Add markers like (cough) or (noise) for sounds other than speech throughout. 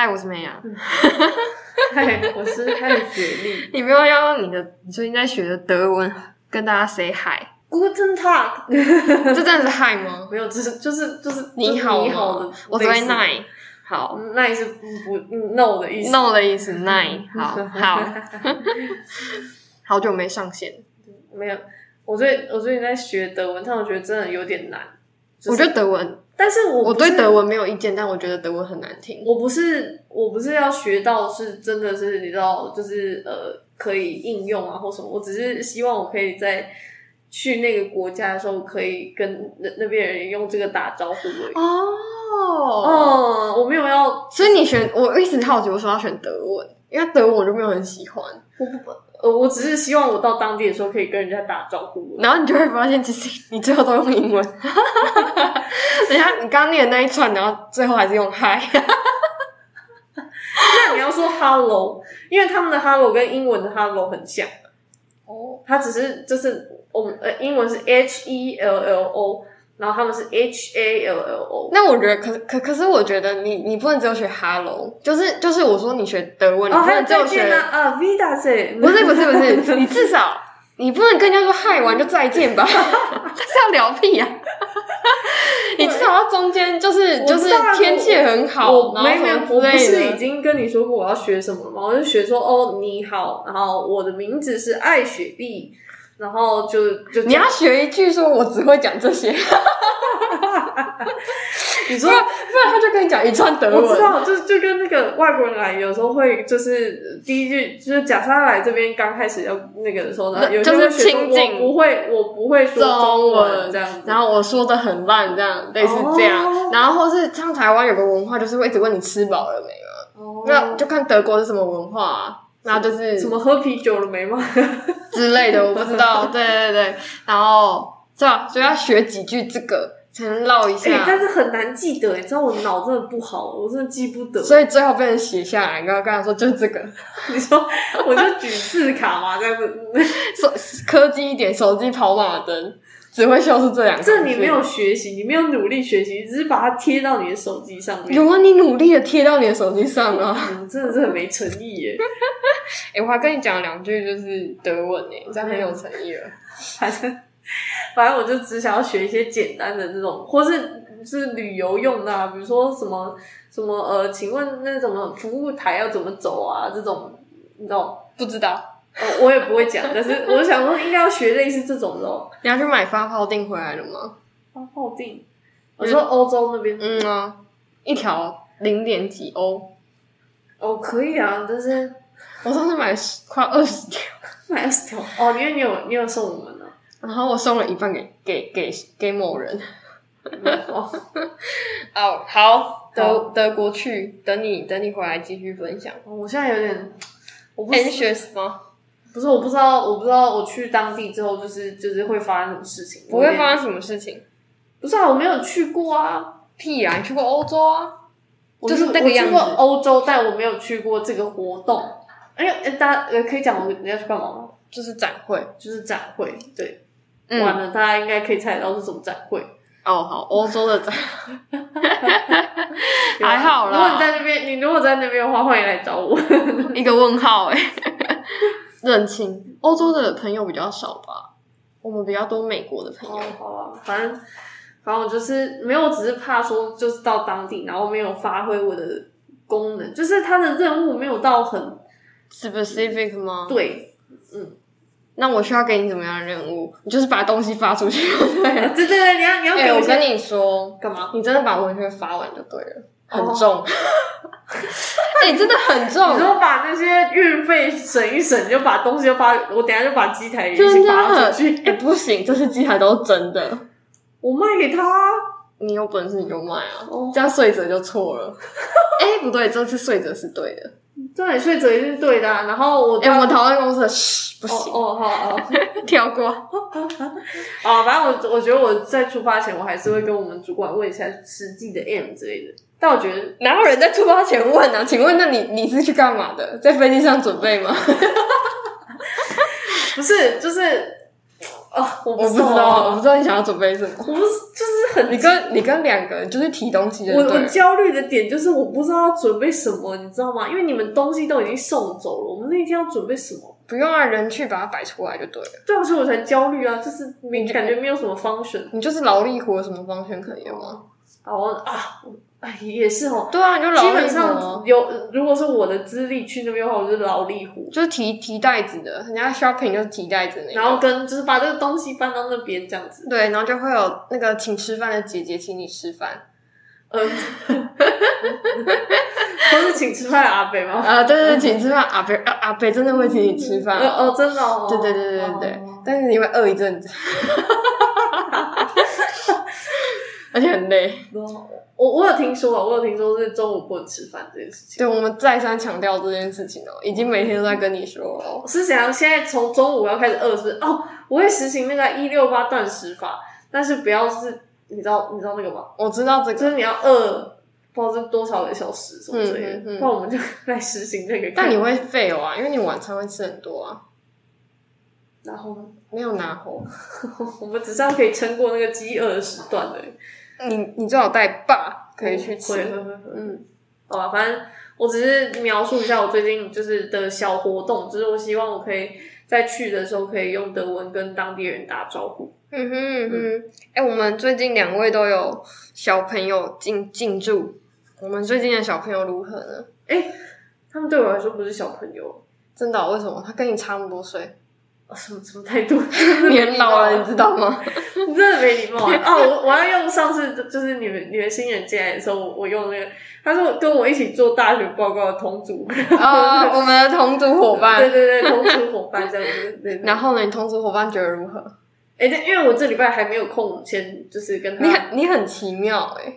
嗨，我是美雅。(laughs) 嗨，我是嗨雪莉。(laughs) 你不要要用你的你最近在学的德文跟大家 say hi，Guten Tag，(laughs) 这真的是 hi 吗？没有，只是就是就是你好你好的，我只会 nine。好嗯那也是不不 no 的意思。，no 的意思 nine。好好，好久没上线，没有，我最我最近在学德文，但我觉得真的有点难。就是我觉得德文，但是我是我对德文没有意见，但我觉得德文很难听。我不是我不是要学到是真的是你知道，就是呃可以应用啊或什么，我只是希望我可以在去那个国家的时候，可以跟那那边人用这个打招呼而已。哦，哦，我没有要，所以你选，我一直好奇为什么要选德文，因为德文我就没有很喜欢。我不呃，我只是希望我到当地的时候可以跟人家打招呼。然后你就会发现，其实你最后都用英文。(laughs) 等下你刚刚念的那一串，然后最后还是用 hi。(laughs) 那你要说 hello，因为他们的 hello 跟英文的 hello 很像，哦，它只是就是我们呃英文是 h e l l o，然后他们是 h a l l o。那我觉得，可可可是，我觉得你你不能只有学 hello，就是就是我说你学德文，你哦，不能只有学，啊啊 v i d a s 不是不是不是，你至少你不能跟人家说嗨完就再见吧，这 (laughs) 是要聊屁呀、你至少要中间就是就是天气很好，没有，我不是已。经跟你说过我要学什么了吗？我就学说哦你好，然后我的名字是艾雪莉，然后就就你要学一句说，我只会讲这些，(laughs) 你说不然不然他就跟你讲一串德文。我知道，就就跟那个外国人来，有时候会就是第一句就是假设他来这边刚开始要那个的时候呢，有些就是会学说亲近我不会，我不会说中中文文这样子。然后我说的很烂，这样类似这样。哦然后或是像台湾有个文化，就是会一直问你吃饱了没嘛，哦那、就看德国是什么文化、啊，那就是什么喝啤酒了没吗？(laughs) 之类的，我不知道。(laughs) 对对对，然后是吧？所以要学几句这个才能唠一哎、下。但是很难记得，你知道我脑真的不好，我真的记不得。所以最后被人写下来，刚刚跟他说就是这个，(laughs) 你说我就举字卡嘛，这样子。手科技一点，手机跑马灯，只会秀出这两个。这你没有学习，你没有努力学习，只是把它贴到你的手机上面。有啊？你努力的贴到你的手机上啊！嗯真的是很没诚意耶。(laughs) 哎、我还跟你讲两句就是德文诶、这样很有诚意了。反 (laughs) 正反正我就只想要学一些简单的这种，或是是旅游用的、啊，比如说什么什么呃，请问那什么服务台要怎么走啊？这种你知道？不知道，呃我也不会讲，但是我想说应该要学类似这种的哦。你要去买发泡锭回来了吗？发泡锭，我说欧洲那边嗯啊，一条零点几欧，哦可以啊，但是我上次买十快二十条，(laughs) 买二十条哦，因为你有你有送我们呢、然后我送了一半给给给给某人。哦，哦，好，德好德国去，等你等你回来继续分享。我现在有点，我不 anxious 吗？不是我不知道，我不知道我去当地之后就是就是会发生什么事情，不会发生什么事情？不是啊，我没有去过啊，屁啊！你去过欧洲啊？我就是去那个样子我去过欧洲，但我没有去过这个活动。哎大家呃可以讲我们要去干嘛吗？就是展会。就是展会，对，嗯完了，大家应该可以猜得到是什么展会。哦，好，欧洲的展，(laughs) 还好啦如果你在那边，你如果在那边的话，欢迎来找我。一个问号哎、认清欧洲的朋友比较少吧，我们比较多美国的朋友。哦，好啊，反正反正我就是没有，只是怕说就是到当地，然后没有发挥我的功能，就是他的任务没有到很 specific 吗？对。嗯那我需要给你怎么样的任务？你就是把东西发出去。(laughs) 对。对对对，你要你要哎、给一些我跟你说，干嘛？你真的把文学发完就对了，很哦重。(laughs) 哎、真的很重你，说把那些运费省一省，就把东西就发，我等下就把机台也一起发出去，哎、不行，这些机台都是真的。我卖给他啊。你有本事你就卖啊，哦这样睡着就错了。(laughs) 哎、不对，这次睡着是对的。对，睡着也是对的啊、然后我哎、我们讨论公司的，嘘，不哦行，哦好哦 (laughs) 跳过。(laughs) 哦，反正我我觉得我在出发前，我还是会跟我们主管问一下实际的 M 之类的。但我觉得哪有人在出发前问啊？(laughs) 请问，那你你是去干嘛的？在飞机上准备吗？不是，就是哦，我我不知道，我不知道你想要准备什么。我不是就是很你跟你跟两个人就是提东西的我我。焦虑的点就是我不知道要准备什么，你知道吗？因为你们东西都已经送走了，我们那天要准备什么？不用啊，人去把它摆出来就对了。对啊，所以我才焦虑啊，就是没感觉没有什么 function。你就是劳力活有什么方选可以吗？好啊，哎也是哦。对啊，你就基本上啊，有，如果是我的资历去那边的话，我就是劳力活，就是提提袋子的，人家 shopping 就是提袋子那个。然后跟就是把这个东西搬到那边这样子。对，然后就会有那个请吃饭的姐姐请你吃饭。嗯，都是请吃饭的阿北吗？啊，对对对，请吃饭，阿北阿阿北真的会请你吃饭呃哦，真的哦。对对对对对但是你会饿一阵子，(laughs) 而且很累。我我有听说啊，我有听说是中午不能吃饭这件事情。对，我们再三强调这件事情哦，已经每天都在跟你说了。是怎样？现在从中午要开始饿，是是？哦，我会实行那个一六八断食法，但是不要是，你知道你知道那个吗？我知道这个，就是你要饿，不知道是多少个小时什么之类的，嗯嗯嗯我们就 (laughs) 来实行这个。但你会废哦啊，因为你晚餐会吃很多啊，然后呢？没有拿后。(laughs) 我们只是要可以撑过那个饥饿的时段的。你你最好带爸可以去吃。会会会会。嗯，好吧，反正我只是描述一下我最近就是的小活动，就是我希望我可以在去的时候可以用德文跟当地人打招呼。嗯哼嗯哼，哎、我们最近两位都有小朋友进进驻，我们最近的小朋友如何呢？哎他们对我来说不是小朋友，真的哦、为什么？他跟你差那么多岁，啊什么什么态度？(laughs) 年老了，你知道吗？(laughs) 你真的没礼貌啊！哦，我我要用上次就是你们你们新人进来的时候，我我用那个，他说跟我一起做大学报告的同组，啊、我们的同组伙对伴。对对对，同组伙伴这样子。然后呢，你同组伙伴觉得如何？哎、对，因为我这礼拜还没有空，先就是跟他你很你很奇妙哎、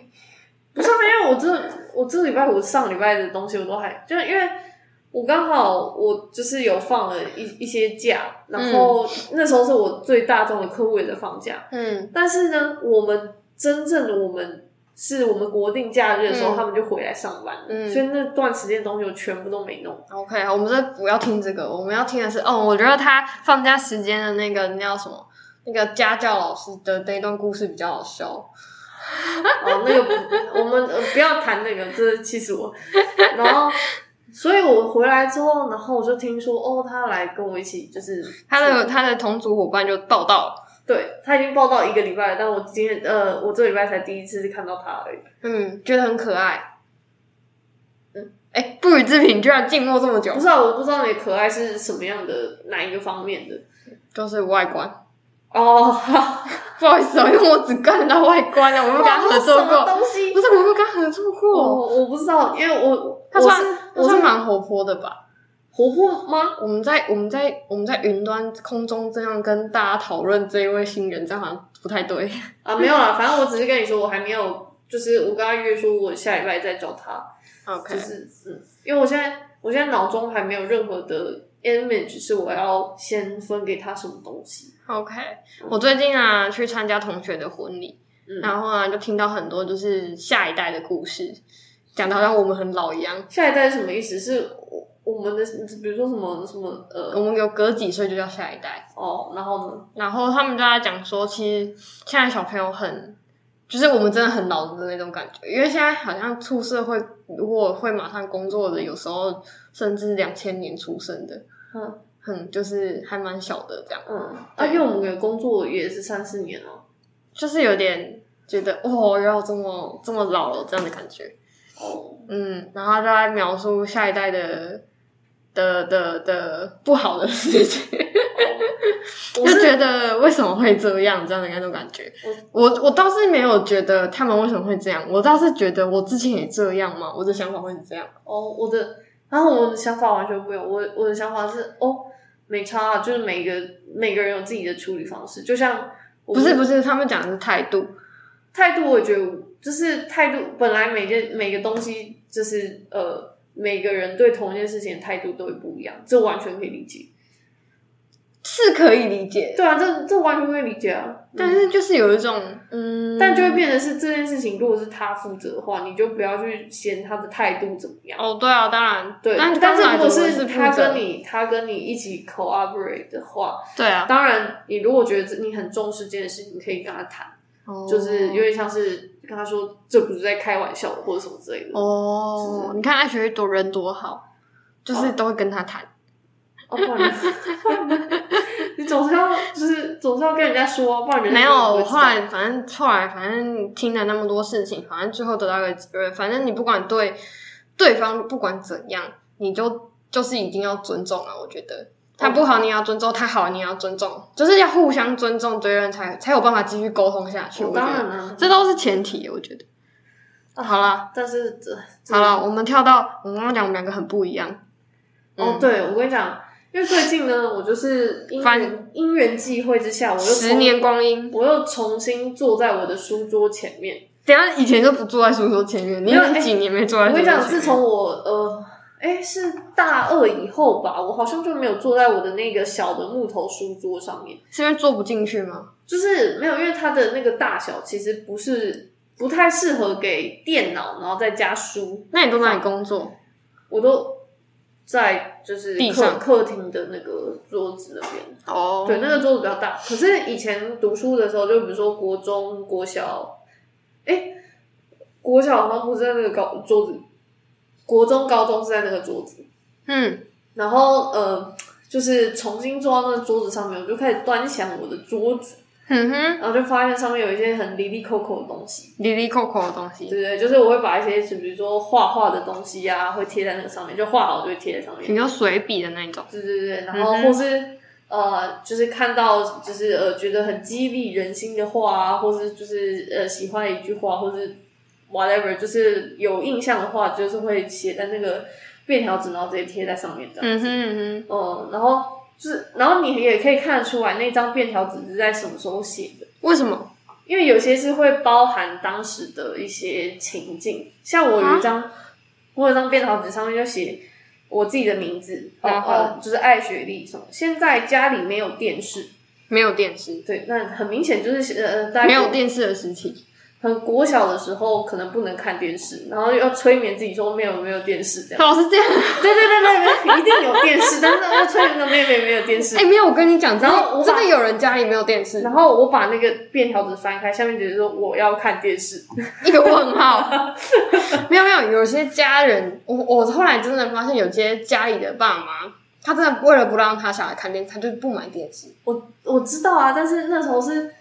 不是，因为我这我这礼拜我上礼拜的东西我都还就是因为我刚好我就是有放了一一些假，然后那时候是我最大众的客户也在放假，嗯但是呢，我们真正的我们是我们国定假日的时候，嗯他们就回来上班了，嗯所以那段时间的东西我全部都没弄。，OK，我们这不要听这个，我们要听的是哦，我觉得他放假时间的那个那叫什么？那个家教老师的那段故事比较好笑。哦，那个不，我们、呃、不要谈那个，这气死我。然后，所以我回来之后，然后我就听说，哦，他来跟我一起，就是他的他的同组伙伴就报道了，对他已经报道一个礼拜了，但我今天呃，我这个礼拜才第一次看到他而已。嗯，觉得很可爱。嗯，哎，不予置评，居然静默这么久不，是啊，我不知道你的可爱是什么样的，哪一个方面的？就是外观。哦，(laughs) 不好意思啊，因为我只看得到外观啊，我没有跟他合作过。东西不？是，我没有跟他合作我过。我不知道，因为我他算我是蛮活泼的吧？活泼吗？我们在我们在我们在云端空中这样跟大家讨论这一位新人，这样好像不太对。啊，没有啦，反正我只是跟你说，我还没有，就是我跟他约说，我下礼拜再找他，OK，就是嗯，因为我现在我现在脑中还没有任何的 image 是我要先分给他什么东西。OK，我最近啊去参加同学的婚礼，嗯然后啊就听到很多就是下一代的故事，讲的好像我们很老一样。下一代是什么意思？是我我们的，比如说什么什么呃我们有隔几岁就叫下一代，哦，然后呢？然后他们就在讲说，其实现在小朋友很，就是我们真的很老的那种感觉，因为现在好像出社会，如果会马上工作的，有时候甚至两千年出生的，嗯很就是还蛮小的这样，嗯，啊，因为我们的工作也是三四年哦。就是有点觉得哦，要这么这么老了这样的感觉，哦，嗯，然后他在描述下一代的的的的不好的事情。(laughs) 我就是觉得为什么会这样这样的那种感觉。我我倒是没有觉得他们为什么会这样，我倒是觉得我之前也这样嘛，我的想法会是这样。哦，我的，然后我的想法完全不一样。我我的想法是，哦，没差啊，就是每个每个人有自己的处理方式。就像不是不是，他们讲的是态度，态度，我觉得就是态度，本来每件每个东西就是呃，每个人对同一件事情的态度都会不一样，这完全可以理解。是可以理解，对啊，这这完全可以理解啊。但是就是有一种嗯，但就会变成是这件事情，如果是他负责的话，你就不要去嫌他的态度怎么样。哦，对啊，当然，对，但但是如果是是他跟你他跟你一起 cooperate 的话，对啊，当然你如果觉得你很重视这件事情，你可以跟他谈，就是有点像是跟他说这不是在开玩笑或者什么之类的。哦，你看艾雪多人多好，就是都会跟他谈。哦，不然 (laughs) 你总是要就是总是要跟人家说，不然人没有。后来反正后来反正听了那么多事情，反正最后得到一个结论，反正你不管对对方不管怎样，你就就是一定要尊重啊！我觉得他不好你要尊重，他好你要尊重，就是要互相尊重，对人才才有办法继续沟通下去。当然了，这都是前提，我觉得。好了，但是这好了，我们跳到我们刚刚讲，我们两个很不一样。哦，对，我跟你讲。因为最近呢，我就是因缘因缘际会之下，我又十年光阴，我又重新坐在我的书桌前面。等下以前就不坐在书桌前面，你有几年没坐在前面、欸？我跟你讲，自从我呃，哎，是大二以后吧，我好像就没有坐在我的那个小的木头书桌上面。是因为坐不进去吗？就是没有，因为它的那个大小其实不是不太适合给电脑，然后再加书。那你都哪里工作？我都。在就是客客厅的那个桌子那边哦，对，那个桌子比较大。可是以前读书的时候，就比如说国中、国小，哎，国小好像不是在那个高桌子，国中、高中是在那个桌子。嗯，然后呃，就是重新坐到那个桌子上面，我就开始端详我的桌子。嗯哼，然后就发现上面有一些很离离扣扣的东西，离离扣扣的东西，对对，就是我会把一些，就比如说画画的东西啊，会贴在那个上面，就画好就会贴在上面，比较水笔的那种，对对对，然后或是呃，就是看到就是呃，觉得很激励人心的话啊，或是就是呃，喜欢一句话，或是 whatever，就是有印象的话，就是会写在那个便条纸，然后直接贴在上面这样子，嗯哼，嗯，然后。就是，然后你也可以看得出来那张便条纸是在什么时候写的？为什么？因为有些是会包含当时的一些情境，像我有一张，我有张便条纸上面就写我自己的名字，然后就是爱雪莉什么。现在家里没有电视，没有电视，对，那很明显就是呃，没有电视的时期。很国小的时候可能不能看电视，然后要催眠自己说没有没有电视这样。老是这样，对对对对，一定有电视，但是要催眠的妹妹没有电视。哎，没有，我跟你讲，然后真的有人家里没有电视，然后我把那个便条纸翻开，下面写说我要看电视，(laughs) 一个问号。没有没有，有些家人，我我后来真的发现，有些家里的爸妈，他真的为了不让他小孩看电视，他就不买电视。我我知道啊，但是那时候是。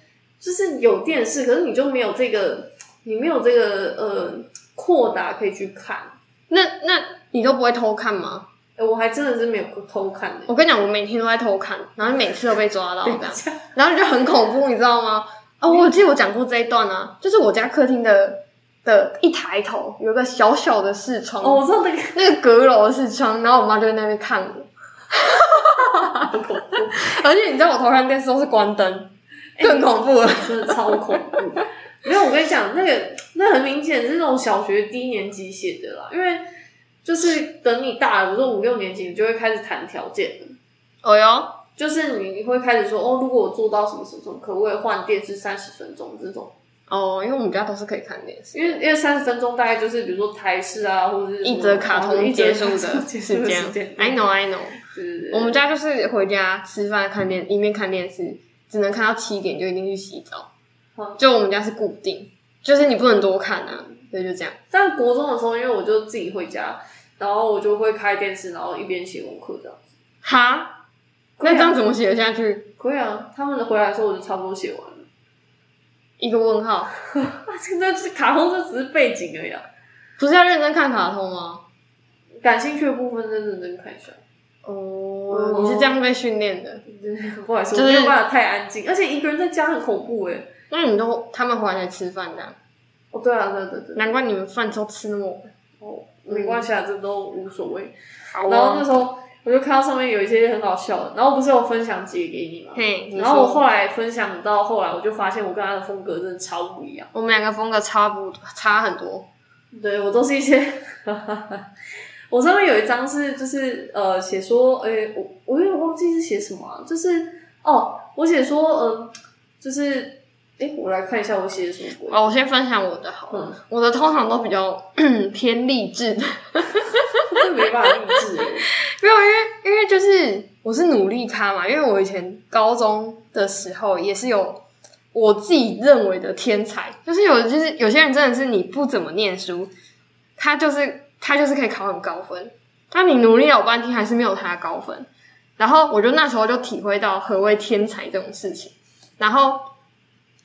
就是有电视，可是你就没有这个，你没有这个呃扩大可以去看。那那你都不会偷看吗？我还真的是没有偷看的。我跟你讲，我每天都在偷看，然后每次都被抓到这样，然后就很恐怖，你知道吗？哦，我记得我讲过这一段啊，就是我家客厅的的一抬头有个小小的视窗，哦，我知道那个那个阁楼的视窗，然后我妈就在那边看我，(laughs) 很恐怖。(laughs) 而且你知道我偷看电视都是关灯。更恐怖了，(laughs) 真的超恐怖。没有，我跟你讲，那个那很明显是那种小学低年级写的啦。因为就是等你大了，比如说五六年级，你就会开始谈条件了。哦哟，就是你会开始说，哦，如果我做到什么什么，可不可以换电视三十分钟这种？哦，因为我们家都是可以看电视，因为因为三十分钟大概就是比如说台式啊，或者是一则卡通结束的时间。I know, I know。我们家就是回家吃饭看电，一面看电视。只能看到七点就一定去洗澡，就我们家是固定，就是你不能多看啊，所以就这样。但国中的时候，因为我就自己回家，然后我就会开电视，然后一边写功课这样子。哈？那这样怎么写得下去？可以啊，他们回来的时候我就差不多写完了。一个问号，现在是卡通，这只是背景而已，不是要认真看卡通吗？感兴趣的部分再，认真看一下。哦，你是这样被训练的，(laughs) 不好意思，我没有办法太安静，而且一个人在家很恐怖哎。那你都他们回来才吃饭这样？哦，对啊，对对对，难怪你们饭都吃那么晚。哦，没关系啊，这都无所谓。好。然后那时候我就看到上面有一些很好笑的，然后不是有分享截给你吗？嘿。然后我后来分享到后来，我就发现我跟他的风格真的超不一样。我们两个风格差不差很多。对我都是一些。我上面有一张是就是呃写说，诶、我我有点忘记是写什么、啊，就是哦，我写说，呃、就是诶、我来看一下我写的什么鬼。哦，我先分享我的好了，嗯我的通常都比较 (clears throat) 偏励志的，(laughs) 这没办法励志欸，(laughs) 没有，因为因为就是我是努力咖嘛，因为我以前高中的时候也是有我自己认为的天才，就是有就是有些人真的是你不怎么念书，他就是他就是可以考很高分，但你努力了半天还是没有他高分，然后我就那时候就体会到何谓天才这种事情，然后。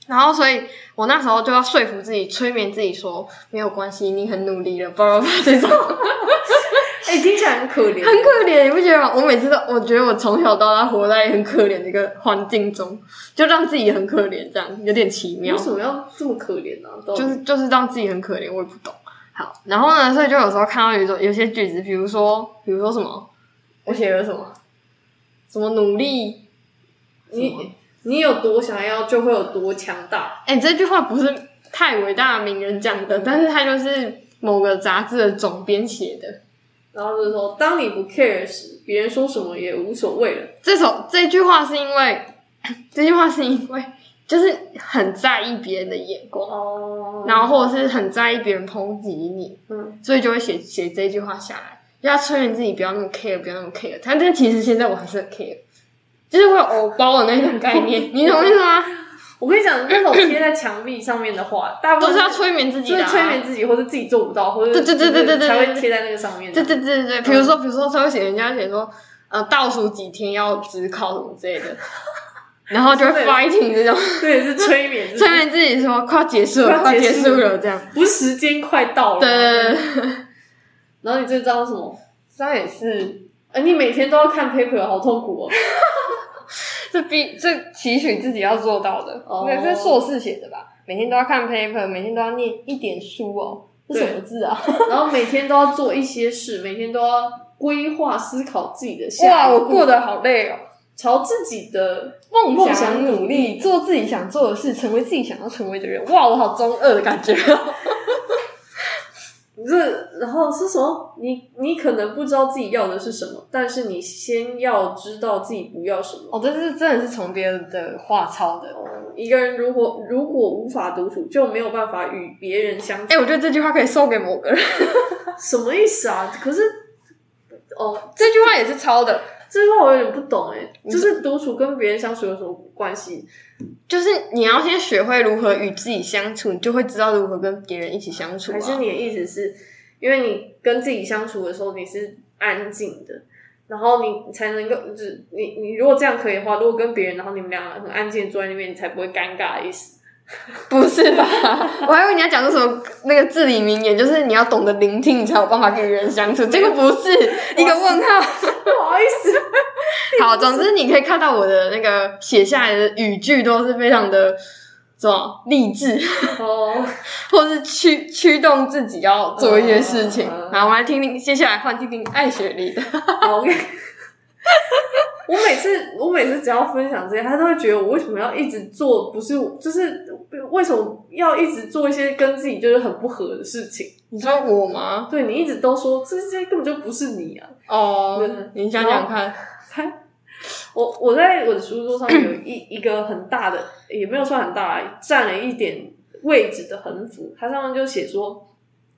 然后，所以我那时候就要说服自己、催眠自己说没有关系，你很努力了，叭叭叭这种。(laughs) 哎、听起来很可怜，很可怜，你不觉得吗？我每次都，我觉得我从小到大活在很可怜的一个环境中，就让自己很可怜，这样有点奇妙为，什么要这么可怜呢、就是就是让自己很可怜，我也不懂。好，然后呢，所以就有时候看到有一种有些句子，比如说，比如说什么，我写了什么，什么努力，你你有多想要，就会有多强大。哎、这句话不是太伟大的名人讲的，但是他就是某个杂志的总编写的。然后就是说，当你不 care 时，别人说什么也无所谓了。这首这句话是因为，(coughs) 这句话是因为就是很在意别人的眼光，哦。然后或者是很在意别人抨击你，嗯，所以就会写写这句话下来，就要催眠自己不要那么 care，不要那么 care。但但其实现在我还是很 care，就是会有偶包的那种概念，你懂我意思吗？(laughs) 我跟你讲，那种贴在墙壁上面的话，大部分都是要催眠自己的、啊，就是催眠自己，或者自己做不到，或者对对对对对对才会贴在那个上面。对对对对对，比如说比如说他会写人家写说，呃，倒数几天要只考什么之类的，然后就会 fighting 这种。对，是催眠，(laughs) 催眠自己说快要结束了，快快结束束了，这样。不是时间快到了。对对对对，(laughs) 然后你这张是什么？这也是，哎，你每天都要看 paper，好痛苦哦。(laughs) 这必这期许自己要做到的。哦对，这是硕士写的吧？每天都要看 paper，每天都要念一点书哦。这什么字啊？然后每天都要做一些事，每天都要规划思考自己的下哇，我过得好累哦。朝自己的梦梦想想努力，做自己想做的事，成为自己想要成为的人。哇，我好中二的感觉。(laughs) 这，然后是什么？你你可能不知道自己要的是什么，但是你先要知道自己不要什么。哦，这是真的是从别人的话抄的。哦一个人如果如果无法独处，就没有办法与别人相处。哎、我觉得这句话可以送给某个人。(laughs) 什么意思啊？可是，哦，这句话也是抄的，这句话我有点不懂哎，就是独处跟别人相处有什么关系？就是你要先学会如何与自己相处，你就会知道如何跟别人一起相处、啊。还是你的意思是，因为你跟自己相处的时候你是安静的，然后你才能够，就是你你如果这样可以的话，如果跟别人，然后你们俩很安静地坐在那边，你才不会尴尬的意思。(laughs) 不是吧？我还以为你要讲出什么那个至理名言，就是你要懂得聆听，你才有办法跟别人相处。结果不是一个问号。不好意思，(laughs) 好，总之你可以看到我的那个写下来的语句都是非常的什么励志，哦，(laughs) 或是驱驱动自己要做一些事情。嗯好，我们来听听，接下来换听听爱雪莉的。，OK。我每次我每次只要分享这些，他都会觉得我为什么要一直做，不是就是为什么要一直做一些跟自己就是很不合的事情？你说我吗？对你一直都说这些根本就不是你啊！哦对，你想想看。我我在我的书桌上面有一一个很大的，也没有算很大啦，占了一点位置的横幅，它上面就写说，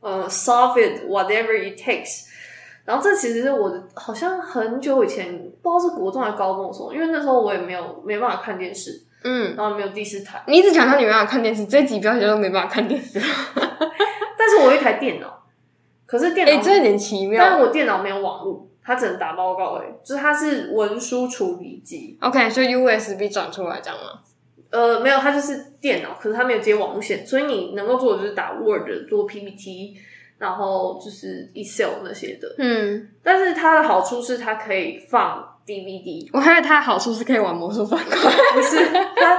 呃，solve it whatever it takes。然后这其实是我的，好像很久以前不知道是国中还是高中的时候，因为那时候我也没有没办法看电视，嗯，然后没有第四台，你一直强调你没办法看电视，这一集标题都没办法看电视。(laughs) 但是我有一台电脑，可是电脑，哎、这有点奇妙。但是我电脑没有网络，它只能打报告而已，就是它是文书处理机，OK，就 USB 转出来这样吗？呃，没有，它就是电脑，可是它没有接网路线，所以你能够做的就是打 Word、做 PPT，然后就是 Excel 那些的。嗯，但是它的好处是它可以放 DVD，我还以为它的好处是可以玩魔术方块。不是它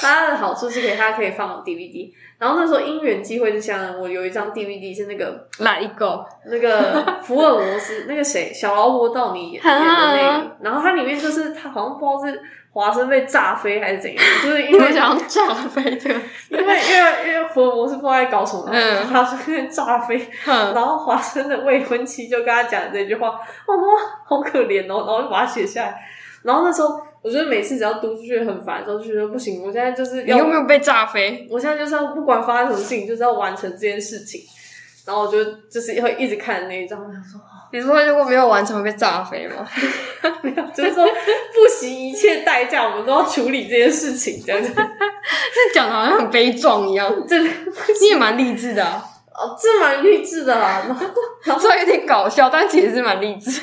它的好处是可以它可以放 DVD。然后那时候因缘际会之下呢，我有一张 DVD 是那个来一个，那个福尔摩斯那个谁小劳勃道尼演演的那个，然后它里面就是它好像不知道是华生被炸飞还是怎样，(laughs) 就是因为想要炸飞这个，因为因为因为福尔摩斯不知道在搞什么，华生被炸飞，嗯然后华生的未婚妻就跟他讲这句话，我妈好可怜哦，然后就把它写下来。然后那时候我觉得每次只要读出去很烦的时候，就觉得不行，我现在就是你要有没有被炸飞？我现在就是要不管发生什么事情，就是要完成这件事情。然后我就就是会一直看那一张，我想说，你说如果没有完成会被炸飞吗？(laughs) 没有，就是说不惜一切代价，我们都要处理这件事情，这样子。(laughs) 这讲的好像很悲壮一样。(laughs) 这个你也蛮励志的啊，哦，这蛮励志的啦。然后虽然有点搞笑，但其实是蛮励志。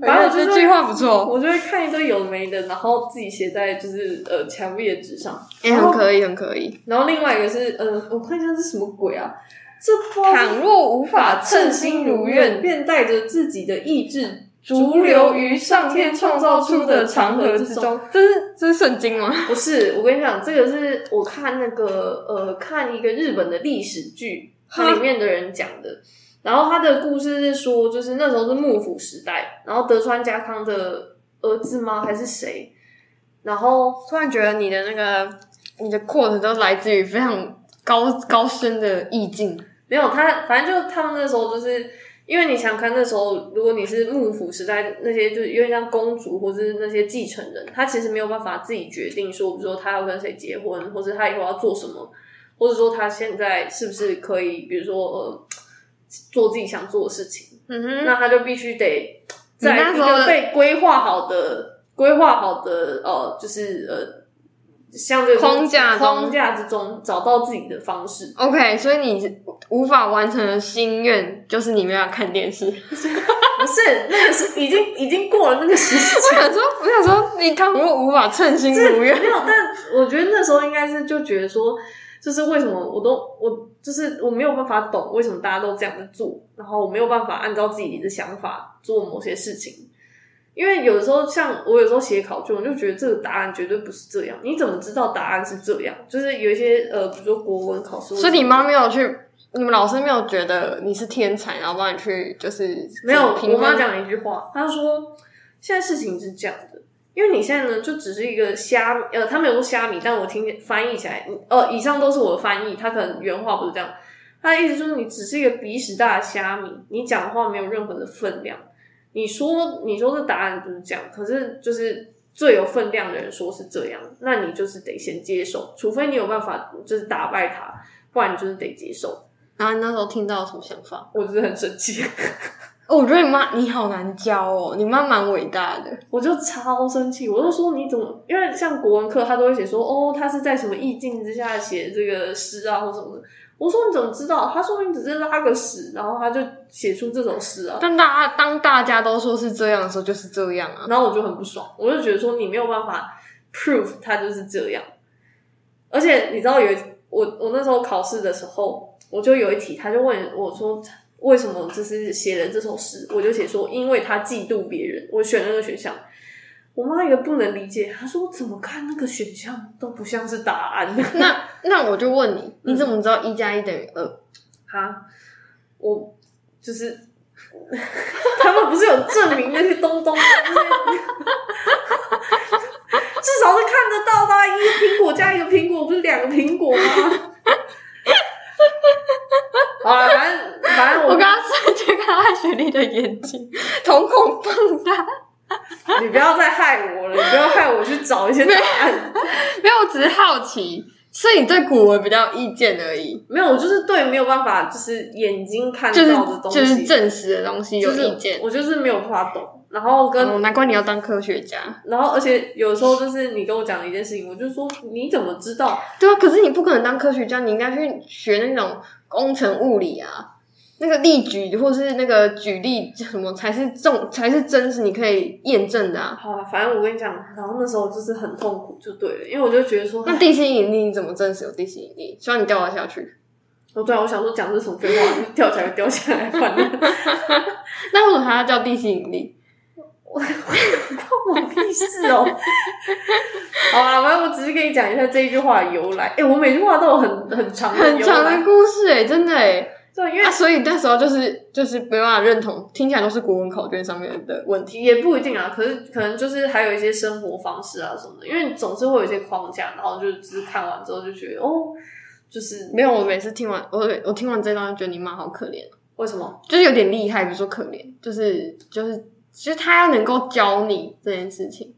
反正我就是这句话不错，我就会看一堆有的没的，然后自己写在就是呃墙壁的纸上。也、很可以，很可以。然后另外一个是呃，我看一下是什么鬼啊？这倘若无法法称称心心如愿，，便带着自己的意志，逐流于上天创造出的长河之中。，这是这是圣经吗？(laughs) 不是，我跟你讲，这个是我看那个呃，看一个日本的历史剧，它里面的人讲的。然后他的故事是说，就是那时候是幕府时代，然后德川家康的儿子吗？还是谁？然后突然觉得你的那个你的 quote 都来自于非常高高深的意境。没有他，反正就他们那时候就是，因为你想看那时候，如果你是幕府时代那些，就是有点像公主或者是那些继承人，他其实没有办法自己决定说，比如说他要跟谁结婚，或者他以后要做什么，或者说他现在是不是可以，比如说呃，做自己想做的事情，嗯哼，那他就必须得在一个被规划好的、规划好的呃，就是呃。像这个框架框架之中找到自己的方式，OK，所以你无法完成的心愿就是你没有看电视。(laughs) 不是那个是已经已经过了那个时我，想说，我想说，你倘若无法称心如愿，没有。但我觉得那时候应该是就觉得说，就是为什么我都我就是我没有办法懂为什么大家都这样子做，然后我没有办法按照自己的想法做某些事情。因为有的时候，像我有时候写考卷，我就觉得这个答案绝对不是这样。你怎么知道答案是这样？就是有一些呃，比如说国文考试，所以你妈没有去，你们老师没有觉得你是天才，然后帮你去就是没有，我妈讲了一句话，她说现在事情是这样的，因为你现在呢就只是一个虾米，呃，他没有说虾米，但我听见翻译起来，呃，以上都是我的翻译，他可能原话不是这样，他的意思就是你只是一个鼻屎大的虾米，你讲的话没有任何的分量，你说你说这答案不是这样，可是就是。最有分量的人说是这样，那你就是得先接受，除非你有办法就是打败他，不然你就是得接受。然后你那时候听到什么想法？我就是很生气。(laughs) 哦，我觉得你妈你好难教哦，你妈蛮伟大的。我就超生气，我就说你怎么？因为像国文课，他都会写说，哦，他是在什么意境之下写这个诗啊，或什么的。我说你怎么知道？他说你只是拉个屎，然后他就写出这首诗啊。但大家当大家都说是这样的时候，就是这样啊。然后我就很不爽，我就觉得说你没有办法 prove 他就是这样。而且你知道有一我我那时候考试的时候，我就有一题，他就问我说为什么就是写了这首诗，我就写说因为他嫉妒别人，我选那个选项。我妈也不能理解，她说怎么看那个选项都不像是答案。(laughs) 那那我就问你，你怎么知道一加一等于二？哈，我就是他们不是有证明那些东东，就是至少是看得到的啊、一个苹果加一个苹果，不是两个苹果吗？好了，反正反正我我刚刚瞬间看到雪莉的眼睛瞳孔放大，(laughs) 你不要再害我了，你不要害我去找一些答案。(laughs) 没有，我只是好奇，所以你对古文比较有意见而已，没有，我就是对没有办法，就是眼睛看就是到的东西，就是证实的东西有就是意见。我就是没有办法懂。然后跟、哦，难怪你要当科学家。然后，而且有时候就是你跟我讲的一件事情，我就说你怎么知道？对啊，可是你不可能当科学家，你应该去学那种工程物理啊，那个例举或是那个举例什么才是重才是真实，你可以验证的啊。好啊，反正我跟你讲，然后那时候就是很痛苦，就对了，因为我就觉得说，那地心引力你怎么证实有地心引力？希望你掉得下去。哦对啊，我想说讲这什么废话，掉下来掉下来，反正 (laughs) 那为什么它要叫地心引力？我 (laughs) 关我屁事哦。好啦，反正我只是跟你讲一下这一句话的由来。哎、我每句话都有很很长的很长的故事哎、真的哎、对，因为啊，所以那时候就是就是没办法认同，听起来都是国文考卷上面的问题。也不一定啊，可是可能就是还有一些生活方式啊什么的，因为你总是会有一些框架，然后就只是看完之后就觉得哦，就是没有，我每次听完我我听完这段，就觉得你妈好可怜，为什么？就是有点厉害，比如说可怜，就是就是其实他要能够教你这件事情，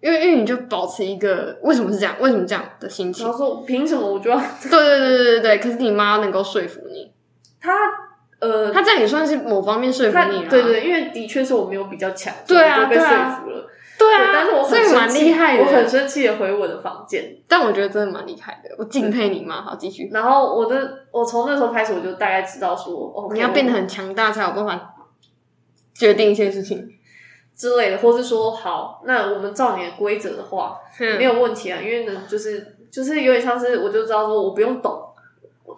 因为因为你就保持一个为什么是这样，为什么这样的心情然。后说凭什么我就要 (laughs) 对对对对对对，可是你妈能够说服你，他呃他这样也算是某方面说服他你了。对对，因为的确是我没有比较强，对啊所以我就被说对啊服了。对啊，但是我很生气厉害的，我很生气的回我的房间。但我觉得真的蛮厉害的，我敬佩你嘛。好，继续，然后我的，我从那时候开始，我就大概知道说，哦，你要变得很强大，才有办法决定一些事情。(laughs) 之类的，或是说，好，那我们照你的规则的话，嗯没有问题啊，因为呢，就是就是有点像是，我就知道说我不用懂，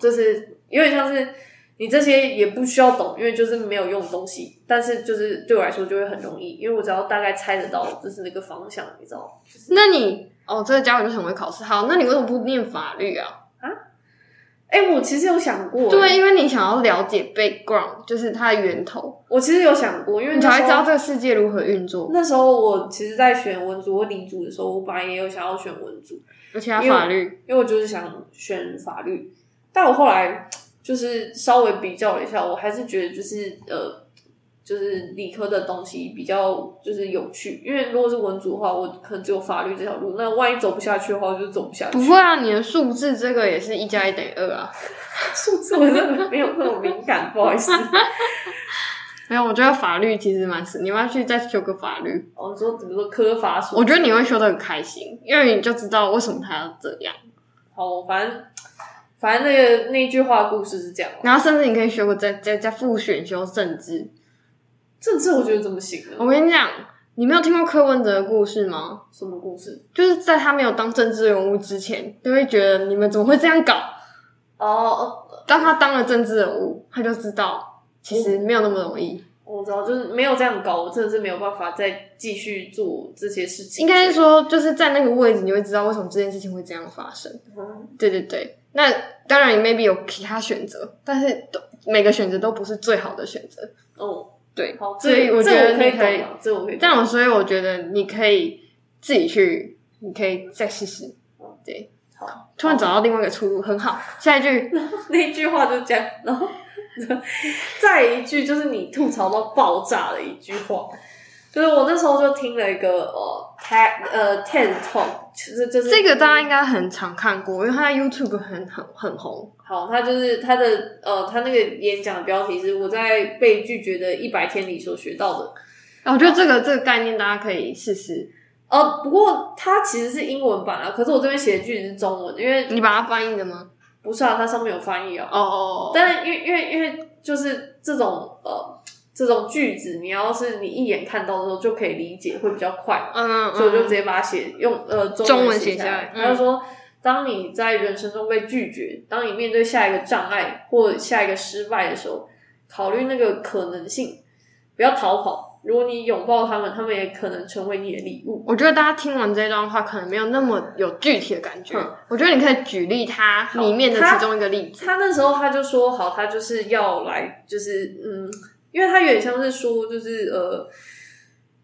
就是有点像是你这些也不需要懂，因为就是没有用的东西，但是就是对我来说就会很容易，因为我只要大概猜得到就是那个方向，你知道吗？那你哦，这个家伙就很会考试。好，那你为什么不念法律啊？啊哎、我其实有想过，对，因为你想要了解 background，就是它的源头，我其实有想过，因为你才会知道这个世界如何运作，那时候我其实，在选文组或理组的时候，我本来也有想要选文组，而且它法律。因为我就是想选法律，但我后来就是稍微比较了一下，我还是觉得就是呃，就是理科的东西比较就是有趣，因为如果是文组的话，我可能只有法律这条路，那万一走不下去的话，我就走不下去。不会啊，你的数字这个也是一加一等于二啊。数字我真的没有那么敏感，不好意思。没有，我觉得法律其实蛮死，你要去再修个法律？我哦说怎么说科法所，我觉得你会修的很开心，因为你就知道为什么他要这样，好，反正反正那个那句话故事是这样。然后甚至你可以学过再再再复选修政治。政治我觉得怎么行呢？我跟你讲，你没有听过柯文哲的故事吗？什么故事？就是在他没有当政治人物之前，都会觉得你们怎么会这样搞？哦，当他当了政治人物，他就知道其实没有那么容易。我知道，就是没有这样搞，我真的是没有办法再继续做这些事情。应该是说，就是在那个位置，你会知道为什么这件事情会这样发生。嗯，对对对，那当然你 maybe 有其他选择，但是都每个选择都不是最好的选择。哦，对，好，所以我觉得你可以可以懂。但我所以我觉得你可以自己去，你可以再试试。对，好，突然找到另外一个出路，很好。(laughs) 下一句，(laughs) 那句话就这样，然后 (laughs) 再一句就是你吐槽到爆炸的一句话，就是我那时候就听了一个呃 TED 呃 TED Talk，其实就是这个大家应该很常看过，因为他在 YouTube 很很很红。好，他就是他的呃，他那个演讲的标题是我在被拒绝的一百天里所学到的。我觉得这个这个概念大家可以试试，呃，不过它其实是英文版啊，可是我这边写的句子是中文，因为你把它翻译的吗？不是啊，它上面有翻译啊。哦哦，但是因为因为因为就是这种呃这种句子，你要是你一眼看到的时候就可以理解，会比较快。嗯嗯，所以我就直接把它写用呃中中文写下来。他就说，当你在人生中被拒绝，当你面对下一个障碍或下一个失败的时候，考虑那个可能性，不要逃跑。如果你拥抱他们，他们也可能成为你的礼物。我觉得大家听完这段话，可能没有那么有具体的感觉。嗯我觉得你可以举例他里面的其中一个例子。他那时候他就说，好，他就是要来，就是嗯，因为他有点像是说，就是呃，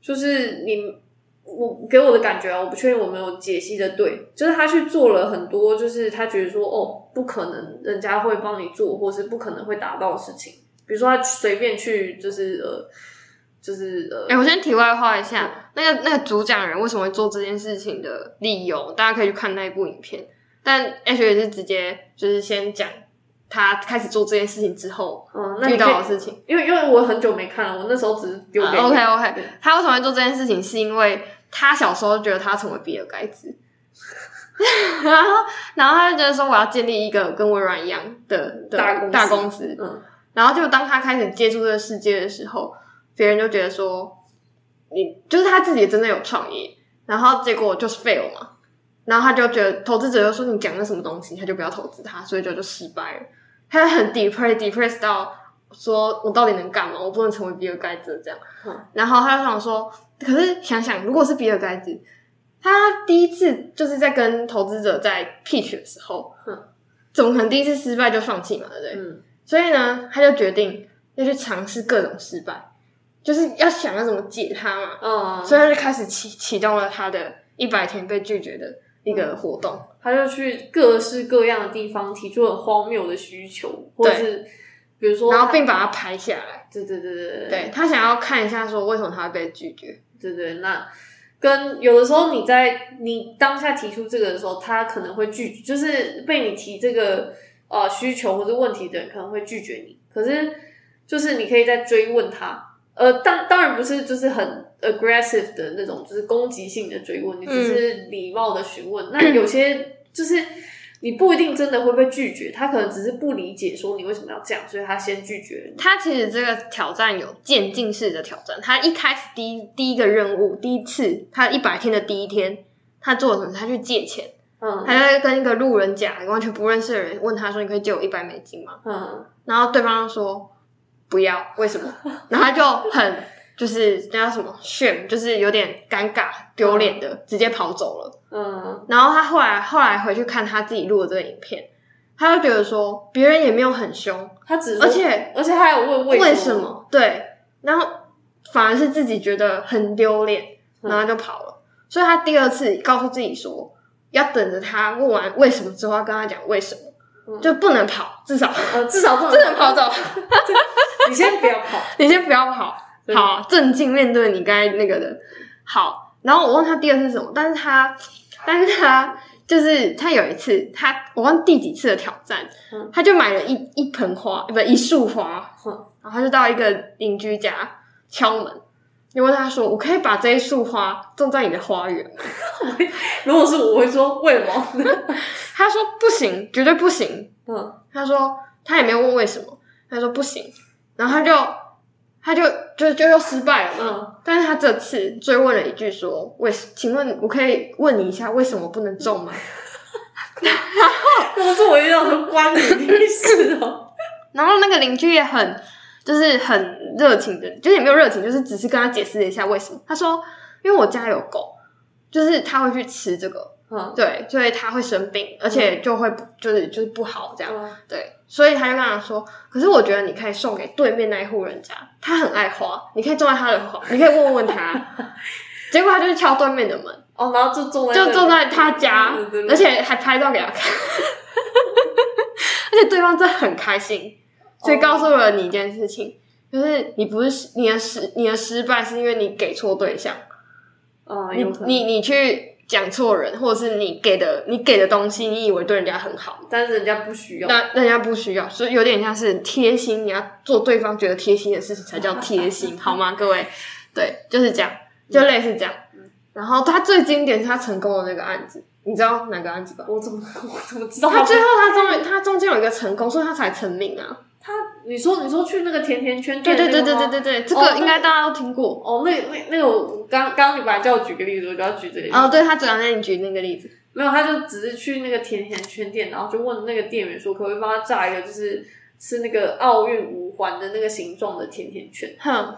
就是你我给我的感觉啊，我不确定我没有解析的对，就是他去做了很多，就是他觉得说，哦，不可能人家会帮你做，或是不可能会达到的事情，比如说他随便去，就是呃，就是呃，哎、我先题外话一下，那个那个主讲人为什么会做这件事情的理由，大家可以去看那一部影片。但 H 也是直接就是先讲他开始做这件事情之后嗯，那遇到的事情。因为因为我很久没看了，我那时候只是丢 OK OK，他为什么会做这件事情？是因为他小时候觉得他成为比尔盖茨，然 (laughs) 后然后他就觉得说我要建立一个跟微软一样的的大公司大公司，嗯然后就当他开始接触这个世界的时候，别人就觉得说，你就是他自己真的有创业，然后结果就是 fail 嘛，然后他就觉得投资者就说你讲的什么东西，他就不要投资他，所以就就失败了。他很 depressed depressed 到说我到底能干嘛？我不能成为比尔盖茨这样。嗯然后他就想说，可是想想，如果是比尔盖茨，他第一次就是在跟投资者在 pitch 的时候，嗯怎么可能第一次失败就放弃嘛？对不对？嗯所以呢，他就决定要去尝试各种失败，就是要想要怎么解他嘛。嗯，所以他就开始启启动了他的一百天被拒绝的一个活动。他就去各式各样的地方提出很荒谬的需求，或者是比如说，然后并把它拍下来。对对对对对，对他想要看一下说为什么他会被拒绝。对对，那跟有的时候你在你当下提出这个的时候，他可能会拒绝，就是被你提这个呃需求或者问题的人可能会拒绝你。可是就是你可以再追问他，呃，当当然不是就是很 aggressive 的那种，就是攻击性的追问，你只是礼貌的询问。那有些就是你不一定真的会被拒绝，他可能只是不理解说你为什么要这样，所以他先拒绝你。他其实这个挑战有渐进式的挑战。他一开始第一第一个任务，第一次他一百天的第一天，他做了什么？他去借钱，嗯他在跟一个路人甲完全不认识的人问他说：“你可以借我一百美金吗嗯？”然后对方就说：“不要，为什么？”然后他就很就是那叫什么 shame，就是有点尴尬丢脸的，直接跑走了。嗯然后他后来后来回去看他自己录的这个影片，他就觉得说别人也没有很凶，他只是而且而且他还有问为什什么？对，然后反而是自己觉得很丢脸，嗯然后就跑了。所以他第二次告诉自己说，要等着他问完为什么之后，要跟他讲为什么，嗯就不能跑，至少呃，至少不 (laughs) 不能跑走，(laughs) 你先不要跑。你先不要跑，对好，正经面对你刚才那个的。好，然后我问他第二次是什么，但是他，但是他就是他有一次，他我忘第几次的挑战，嗯。他就买了一一盆花，不一束花，嗯。然后他就到一个邻居家敲门，就问他说：“我可以把这一束花种在你的花园吗？(laughs) 如果是我，我会说为什么？？” (laughs) 他说：“不行，绝对不行。嗯，”他说他也没有问为什么，他说不行，然后他就他就就就又失败了嘛。嗯但是他这次追问了一句说：“为什？请问我可以问你一下，为什么不能种吗 (laughs) 如果是我，就想说关你屁事哦。(laughs) ”然后那个邻居也很就是很热情的，就是也没有热情，就是只是跟他解释了一下为什么。他说：“因为我家有狗，就是他会去吃这个，嗯。对，所以他会生病，而且就会不就是就是不好这样。嗯。对，所以他就跟他说：“可是我觉得你可以送给对面那一户人家，他很爱花，你可以种在他的花，你可以问问他。(laughs) ”结果他就是敲对面的门，哦，然后就坐在就那里。坐在他家而且还拍照给他看，(laughs) 而且对方真的很开心，所以告诉了你一件事情，就是你不是你的失你的失败是因为你给错对象，哦，你你你去讲错人，或者是你给的你给的东西，你以为对人家很好。但是人家不需要。那人家不需要，所以有点像是贴心，你要做对方觉得贴心的事情才叫贴心，(laughs) 好吗，各位？对，就是这样，就类似这样。然后他最经典是他成功的那个案子，你知道哪个案子吧？我怎么 (laughs) 我怎么知道他他最后他终于他中间有一个成功，所以他才成名啊！他？你说你说去那个甜甜圈对对对对对对对，这哦个应该大家都听过。哦，那那那个我刚刚刚你本来叫我举个例子，我就要举这个例子。哦，对他只要那你举那个例子，没有，他就只是去那个甜甜圈店，然后就问那个店员说，可不可以帮他炸一个，就是是那个奥运五环的那个形状的甜甜圈。哼，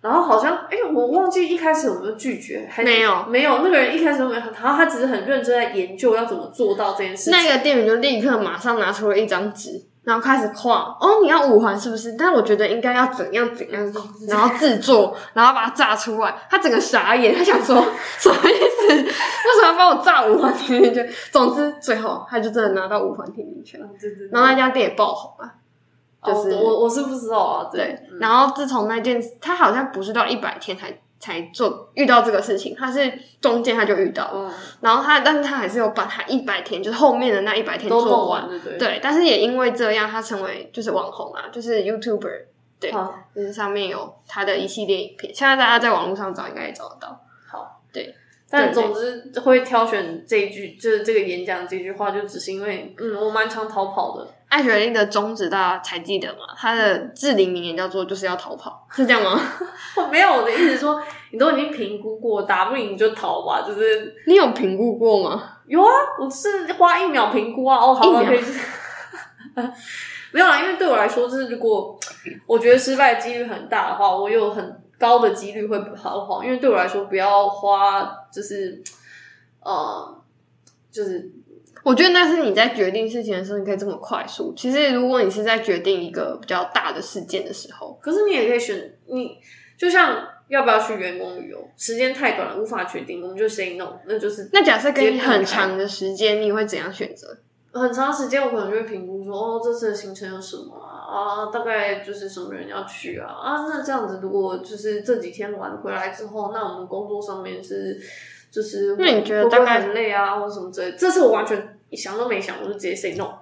然后好像，哎，我忘记一开始有没有拒绝，还没有没有，那个人一开始都没有，然后他只是很认真在研究要怎么做到这件事情。那个店员就立刻马上拿出了一张纸，然后开始画。哦，你要五环是不是？但我觉得应该要怎样怎样，然后制作，然后把它炸出来。他整个傻眼，他想说 (laughs) 什么意思？为什么要帮我炸五环甜甜圈？总之最后他就真的拿到五环甜甜圈，嗯，对对对，然后那家店也爆红了。就是哦、我我是不知道啊，对然后自从那件，他好像不是到一百天才才做遇到这个事情，他是中间他就遇到了，嗯，然后他但是他还是有把他一百天，就是后面的那一百天做完完，，对对，但是也因为这样，他成为就是网红啊，就是 YouTuber，对，就是上面有他的一系列影片，现在大家在网络上找应该也找得到。好，对，但总之会挑选这一句，就是这个演讲这句话，就只是因为，嗯，我蛮常逃跑的。艾雪莉的宗旨大家才记得吗？她的至理名言叫做“就是要逃跑”，是这样吗？(laughs) 没有我的意思是说，你都已经评估过，打不赢你就逃吧，就是你有评估过吗？有啊，我是花一秒评估啊，哦，好了，可以。(laughs) 没有啦，因为对我来说，就是如果我觉得失败几率很大的话，我有很高的几率会逃跑。因为对我来说，不要花就是呃，就是我觉得那是你在决定事情的时候，你可以这么快速。其实如果你是在决定一个比较大的事件的时候，可是你也可以选你，就像要不要去员工旅游，时间太短了，无法决定，我们就 say no，那就是那假设给你很长的时间，你会怎样选择？很长时间，我可能就会评估说，哦，这次的行程有什么啊？啊，大概就是什么人要去啊？啊，那这样子，如果就是这几天玩回来之后，那我们工作上面是就是那你觉得大概很累啊，或者什么之类？这次我完全想都没想，我就直接 say no。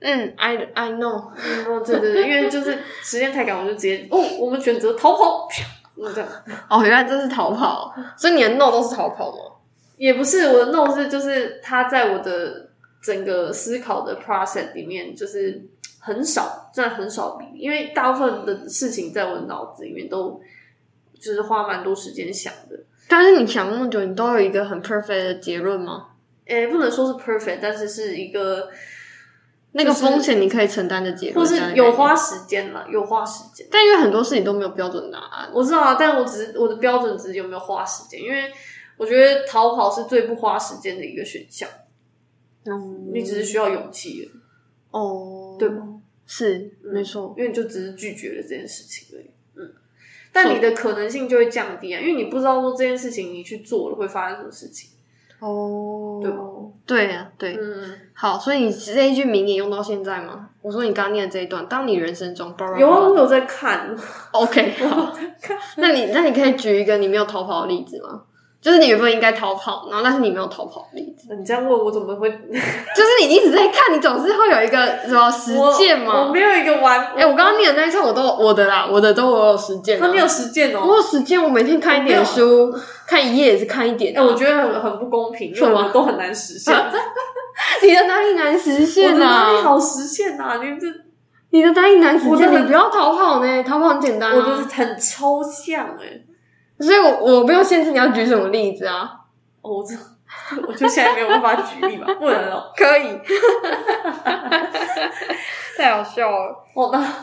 嗯，I I know，嗯，哦对对对，因为就是时间太赶，我就直接哦，我们选择逃跑，嗯，这样哦，原来这是逃跑，所以你的 no 都是逃跑吗？也不是我的 no 是就是他在我的整个思考的 process 里面就是很少真的很少比例，因为大部分的事情在我的脑子里面都就是花蛮多时间想的。但是你想那么久，你都有一个很 perfect 的结论吗？诶，不能说是 perfect，但是是一个那个风险你可以承担的结果，或是有花，时间了，有花时间。但因为很多事情都没有标准答案。我知道啊，但我只是我的标准只是有没有花时间，因为我觉得逃跑是最不花时间的一个选项，嗯你只是需要勇气哦，对吗？是嗯没错，因为你就只是拒绝了这件事情而已。嗯，但你的可能性就会降低啊，因为你不知道说这件事情你去做了会发生什么事情。哦，对吧？对啊，对，嗯，好，所以你这一句名言用到现在吗？我说你刚念的这一段，当你人生中有啊，我有在看。OK，好，(laughs) 那你那你可以举一个你没有逃跑的例子吗？就是你原本应该逃跑，然后但是你没有逃跑的例子，你这样问我怎么会？(laughs) 就是你一直在看，你总是会有一个什么实践我嘛？没有一个完。哎、我刚刚念的那一串我都我的啦，我的都我有实践、啊。他没有实践哦。我有实践，我每天看一点书，看一页也是看一点、哎、啊。我觉得很很不公平，因为是吗我都很难实现。(laughs) 你的哪里难实我现的哪里啊？好实现啊？你这你的哪里难实现？你不要逃跑呢，逃跑很简单、啊。我的很抽象哎、所以我我不用限制你要举什么例子啊？哦，我这我就现在没有办法举例吧，不能哦。可以，太好笑了。哦，那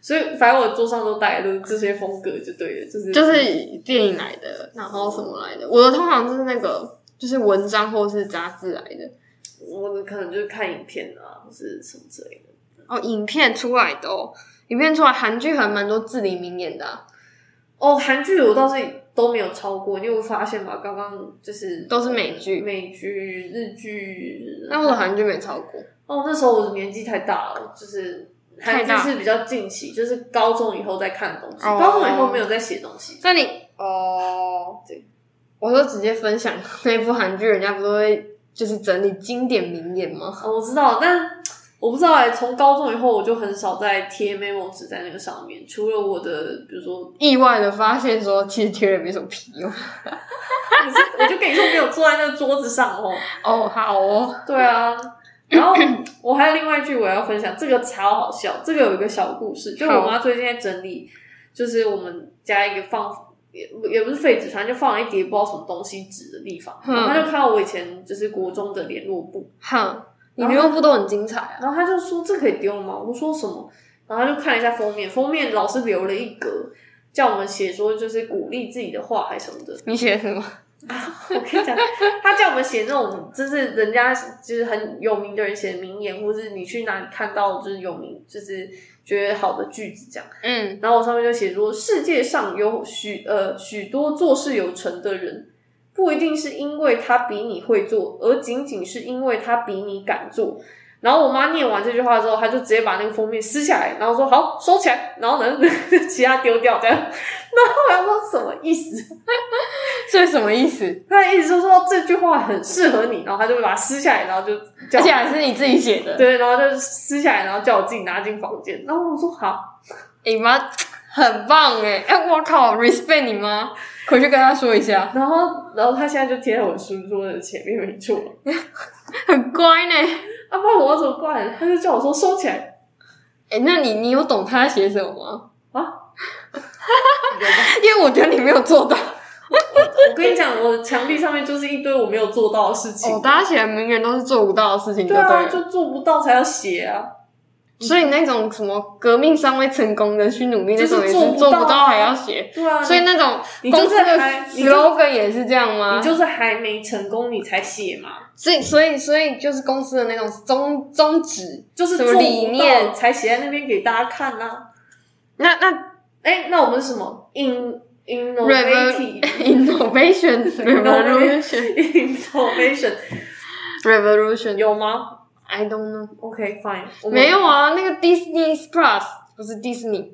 所以反正我桌上都大概都是这些风格就对了，就是就是电影来的，然后什么来的？我的通常就是那个，就是文章或是杂志来的。我的可能就是看影片啊，或是什么之类的。哦，影片出来的哦，影片出来，韩剧还蛮多至理名言的、啊，哦，韩剧我倒是都没有超过，你有发现吗？刚刚就是都是美剧美剧、日剧。那我的韩剧没超过。哦，那时候我的年纪太大了，就是韩剧是比较近期，就是高中以后再看的东西。哦高中以后没有在写东西。那你哦，对，我都直接分享那部韩剧，人家不都会就是整理经典名言吗？哦，我知道，但我不知道哎、从高中以后我就很少再贴 memo 纸在那个上面，除了我的，比如说，意外的发现说，其实贴了没什么屁用。(laughs) 可是我就跟你说没有坐在那个桌子上哦。哦，好哦，对啊，然后我还有另外一句我要分享，这个超好笑，这个有一个小故事，就我妈最近在整理，就是我们家一个放也不也不是废纸，反正就放了一叠不知道什么东西纸的地方，嗯然后她就看到我以前就是国中的联络簿，哼，你联络部都很精彩啊。然后他就说这可以丢吗？我说什么？然后他就看了一下封面，封面老师留了一格。叫我们写说就是鼓励自己的话还是什么的，你写什么？我跟你讲，他叫我们写那种，就是人家就是很有名的人写的名言，或是你去哪里看到就是有名，就是觉得好的句子这样。嗯，然后我上面就写说，世界上有许呃许多做事有成的人，不一定是因为他比你会做，而仅仅是因为他比你敢做。然后我妈念完这句话之后，她就直接把那个封面撕下来，然后说好收起来，然后呢 (laughs) 其他丢掉这样。然后我想说什么意思？(laughs) 这是什么意思？他的意思就是说这句话很适合你，然后他就会把它撕下来，然后就叫而且还是你自己写的。对，然后就撕下来，然后叫我自己拿进房间。然后我说好，你妈很棒哎！哎，我靠，respect 你妈，回去跟他说一下，然后然后他现在就贴在我书桌的前面，没错。(laughs) 很乖呢。啊，不然我要怎么办？他就叫我说收起来。哎，那你你有懂他在写什么吗？啊，(laughs) 因为我觉得你没有做到。我跟你讲，我的墙壁上面就是一堆我没有做到的事情。哦，大家写的名言都是做不到的事情，对对啊，就做不到才要写啊。所以那种什么革命尚未成功的去努力，那就是种也是做不到还要写。对啊，所以那种你就是公司的还你就 slogan 也是这样吗？你就是还没成功，你才写嘛，所以所以所以就是公司的那种宗宗旨。就是什么理念才写在那边给大家看呐、那那哎，那我们是什么？in innovative innovation (laughs) (laughs) revolution (laughs) innovation revolution 有吗 I don't know，？OK fine，没有啊，那个 Disney Plus 不是 Disney，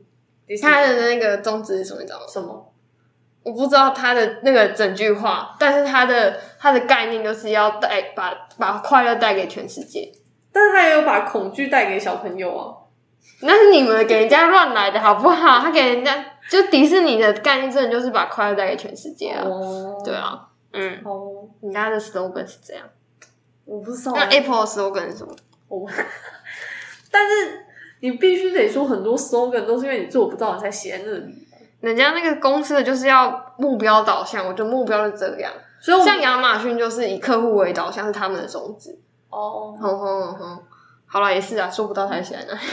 它的那个宗旨是什么？你知道吗？什么？我不知道它的那个整句话，但是它的它的概念就是要带把把快乐带给全世界。但是他也有把恐惧带给小朋友啊。那是你们给人家乱来的好不好？他给人家就迪士尼的概念，真的就是把快乐带给全世界啊！哦，对，啊，嗯，哦，人家的 slogan 是这样。我不知道那。Apple 的 slogan 是什么？我，(laughs) 但是你必须得说很多 slogan 都是因为你做不到，你才写在那里。人家那个公司的就是要目标导向，我觉得目标是这样。所以像亚马逊就是以客户为导向，是他们的宗旨。哦，哼哼哼，好了，也是啊，做不到才写在那里。(laughs)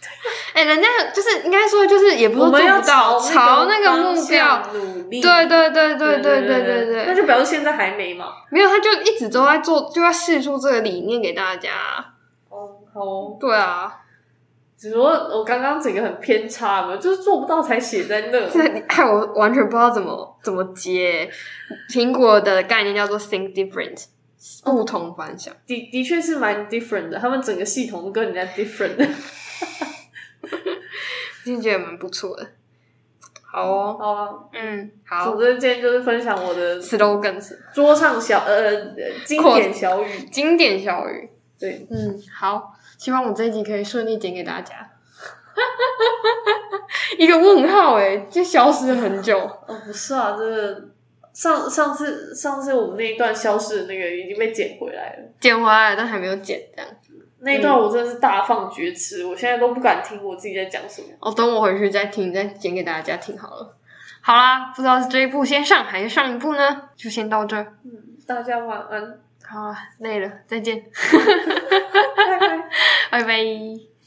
(laughs) 哎、人家就是应该说，就是也不是做不到，朝朝那个目标。努力。对对对对对对对对对，那就表示现在还没嘛。没有，他就一直都在做，就要试出这个理念给大家。哦，对啊，只是说我刚刚整个很偏差嘛，就是做不到才写在那。这你害我完全不知道怎么怎么接。苹果的概念叫做 think different，不同凡响。的的确是蛮 different 的，他们整个系统都跟人家 different 觉得蛮不错的。好哦，好啊，嗯，好总之今天就是分享我的，slogans 桌上小呃呃经典小语。(laughs) 经典小语。对，嗯，好，希望我这一集可以顺利剪给大家。(laughs) 一个问号哎，就消失了很久。哦，不是啊，这个上上次上次我们那一段消失的那个已经被捡回来了。剪回来了，但还没有剪，这样。那一段我真的是大放厥词，我现在都不敢听我自己在讲什么。哦，等我回去再听，再剪给大家听好了。好啦，不知道是这一部先上还是上一部呢？就先到这儿。嗯，大家晚安，好啊，累了，再见，(laughs) 拜拜。拜拜。